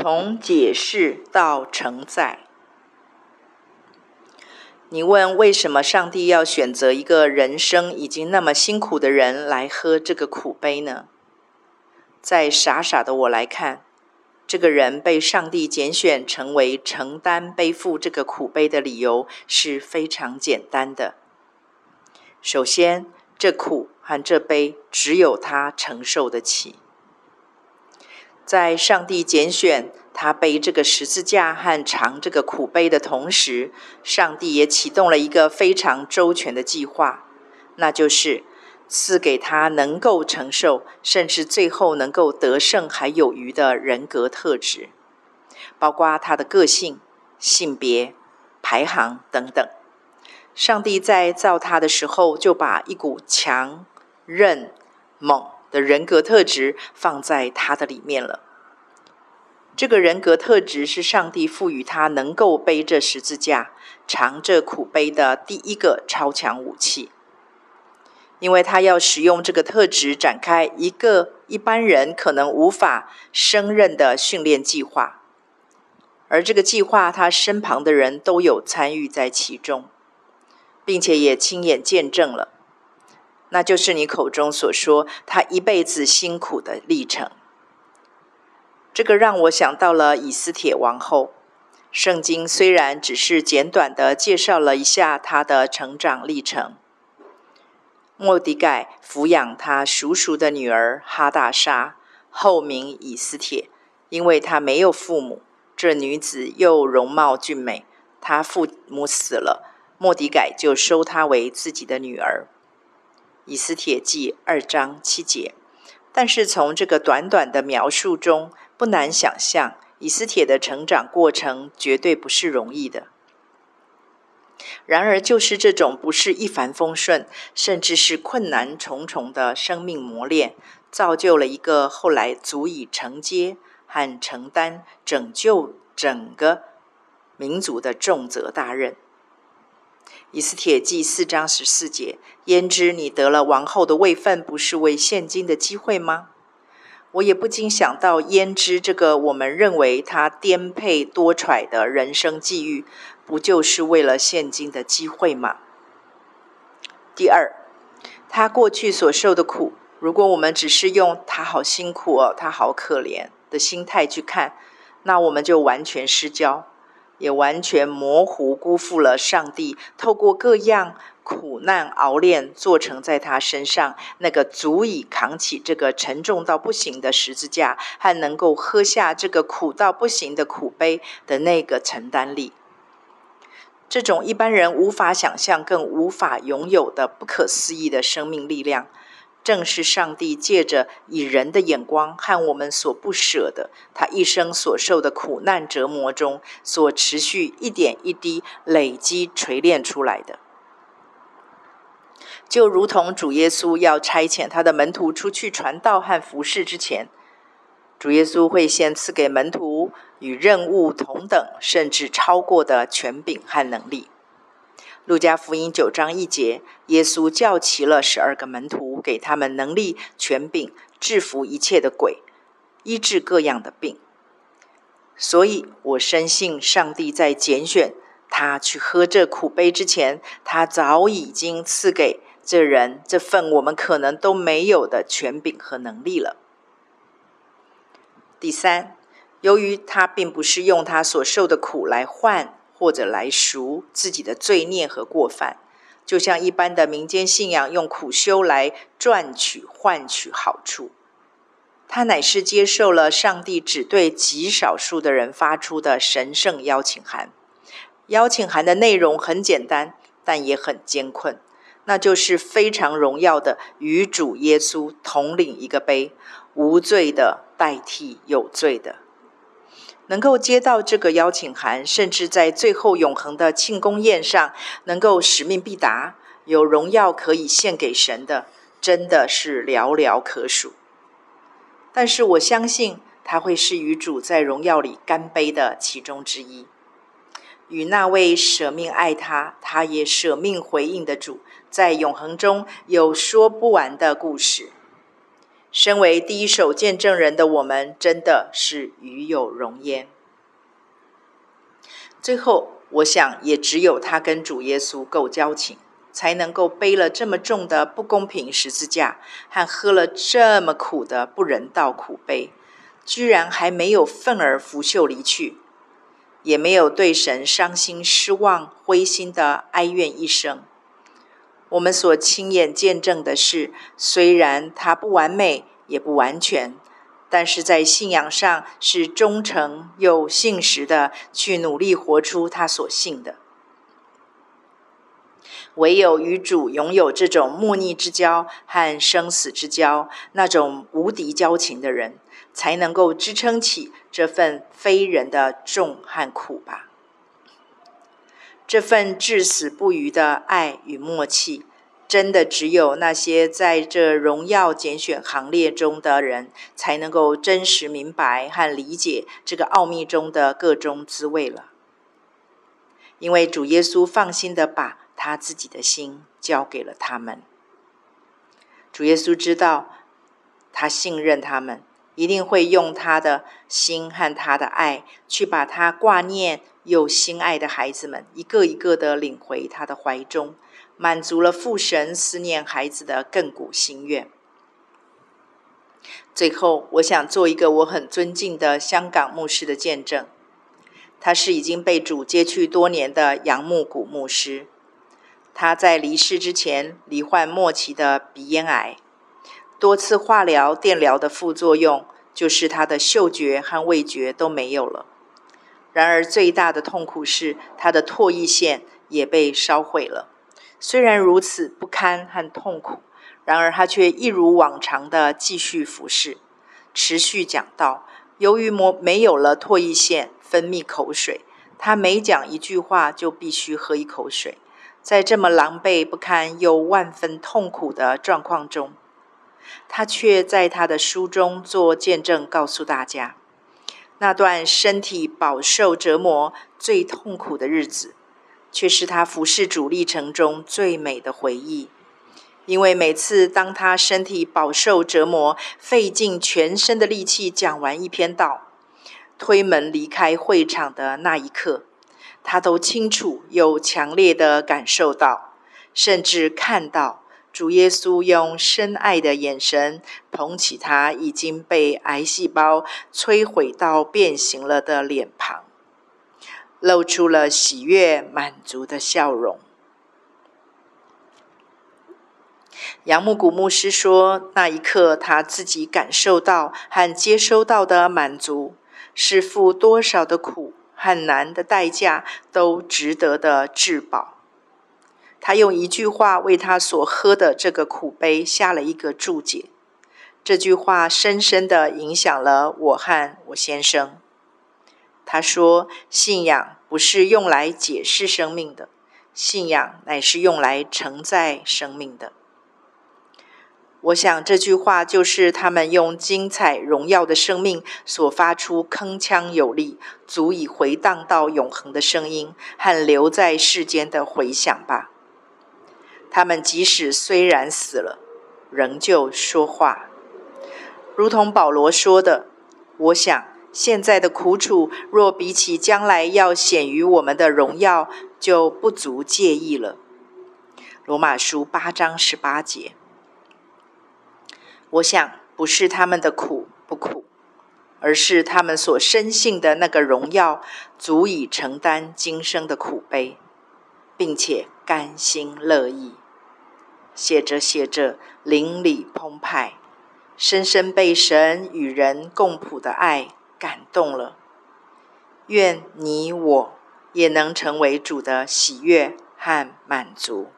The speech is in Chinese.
从解释到承载。你问为什么上帝要选择一个人生已经那么辛苦的人来喝这个苦杯呢？在傻傻的我来看，这个人被上帝拣选成为承担背负这个苦杯的理由是非常简单的。首先，这苦和这杯只有他承受得起。在上帝拣选他背这个十字架和尝这个苦杯的同时，上帝也启动了一个非常周全的计划，那就是赐给他能够承受，甚至最后能够得胜还有余的人格特质，包括他的个性、性别、排行等等。上帝在造他的时候，就把一股强、韧、猛的人格特质放在他的里面了。这个人格特质是上帝赋予他能够背着十字架、尝这苦杯的第一个超强武器，因为他要使用这个特质展开一个一般人可能无法胜任的训练计划，而这个计划他身旁的人都有参与在其中，并且也亲眼见证了。那就是你口中所说，他一辈子辛苦的历程。这个让我想到了以斯帖王后。圣经虽然只是简短的介绍了一下她的成长历程。莫迪盖抚养他叔叔的女儿哈大沙，后名以斯帖，因为她没有父母。这女子又容貌俊美，她父母死了，莫迪改就收她为自己的女儿。以斯帖记二章七节，但是从这个短短的描述中，不难想象，以斯帖的成长过程绝对不是容易的。然而，就是这种不是一帆风顺，甚至是困难重重的生命磨练，造就了一个后来足以承接和承担拯救整个民族的重责大任。以斯帖记四章十四节：焉知你得了王后的位分，不是为现今的机会吗？我也不禁想到，焉知这个我们认为他颠沛多舛的人生际遇，不就是为了现今的机会吗？第二，他过去所受的苦，如果我们只是用“他好辛苦哦，他好可怜”的心态去看，那我们就完全失焦。也完全模糊，辜负了上帝透过各样苦难熬炼，做成在他身上那个足以扛起这个沉重到不行的十字架，和能够喝下这个苦到不行的苦杯的那个承担力。这种一般人无法想象、更无法拥有的不可思议的生命力量。正是上帝借着以人的眼光和我们所不舍的，他一生所受的苦难折磨中，所持续一点一滴累积锤炼出来的。就如同主耶稣要差遣他的门徒出去传道和服侍之前，主耶稣会先赐给门徒与任务同等甚至超过的权柄和能力。路加福音九章一节，耶稣叫齐了十二个门徒，给他们能力、权柄，制服一切的鬼，医治各样的病。所以我深信，上帝在拣选他去喝这苦杯之前，他早已经赐给这人这份我们可能都没有的权柄和能力了。第三，由于他并不是用他所受的苦来换。或者来赎自己的罪孽和过犯，就像一般的民间信仰用苦修来赚取换取好处。他乃是接受了上帝只对极少数的人发出的神圣邀请函。邀请函的内容很简单，但也很艰困，那就是非常荣耀的与主耶稣同领一个杯，无罪的代替有罪的。能够接到这个邀请函，甚至在最后永恒的庆功宴上能够使命必达，有荣耀可以献给神的，真的是寥寥可数。但是我相信他会是与主在荣耀里干杯的其中之一，与那位舍命爱他，他也舍命回应的主，在永恒中有说不完的故事。身为第一手见证人的我们，真的是与有荣焉。最后，我想也只有他跟主耶稣够交情，才能够背了这么重的不公平十字架，和喝了这么苦的不人道苦杯，居然还没有愤而拂袖离去，也没有对神伤心失望灰心的哀怨一声。我们所亲眼见证的是，虽然他不完美，也不完全，但是在信仰上是忠诚又信实的，去努力活出他所信的。唯有与主拥有这种莫逆之交和生死之交，那种无敌交情的人，才能够支撑起这份非人的重和苦吧。这份至死不渝的爱与默契，真的只有那些在这荣耀拣选行列中的人，才能够真实明白和理解这个奥秘中的个中滋味了。因为主耶稣放心的把他自己的心交给了他们，主耶稣知道，他信任他们。一定会用他的心和他的爱，去把他挂念又心爱的孩子们一个一个的领回他的怀中，满足了父神思念孩子的亘古心愿。最后，我想做一个我很尊敬的香港牧师的见证，他是已经被主接去多年的杨牧谷牧师，他在离世之前罹患末期的鼻咽癌。多次化疗、电疗的副作用，就是他的嗅觉和味觉都没有了。然而，最大的痛苦是他的唾液腺也被烧毁了。虽然如此不堪和痛苦，然而他却一如往常的继续服侍，持续讲道。由于没没有了唾液腺分泌口水，他每讲一句话就必须喝一口水。在这么狼狈不堪又万分痛苦的状况中，他却在他的书中做见证，告诉大家，那段身体饱受折磨、最痛苦的日子，却是他服侍主历程中最美的回忆。因为每次当他身体饱受折磨、费尽全身的力气讲完一篇道，推门离开会场的那一刻，他都清楚又强烈地感受到，甚至看到。主耶稣用深爱的眼神捧起他已经被癌细胞摧毁到变形了的脸庞，露出了喜悦满足的笑容。杨木谷牧师说：“那一刻，他自己感受到和接收到的满足，是付多少的苦和难的代价都值得的至宝。”他用一句话为他所喝的这个苦杯下了一个注解，这句话深深地影响了我和我先生。他说：“信仰不是用来解释生命的，信仰乃是用来承载生命的。”我想这句话就是他们用精彩荣耀的生命所发出铿锵有力、足以回荡到永恒的声音和留在世间的回响吧。他们即使虽然死了，仍旧说话，如同保罗说的：“我想现在的苦楚，若比起将来要显于我们的荣耀，就不足介意了。”罗马书八章十八节。我想不是他们的苦不苦，而是他们所深信的那个荣耀，足以承担今生的苦悲。并且甘心乐意，写着写着，邻里澎湃，深深被神与人共谱的爱感动了。愿你我也能成为主的喜悦和满足。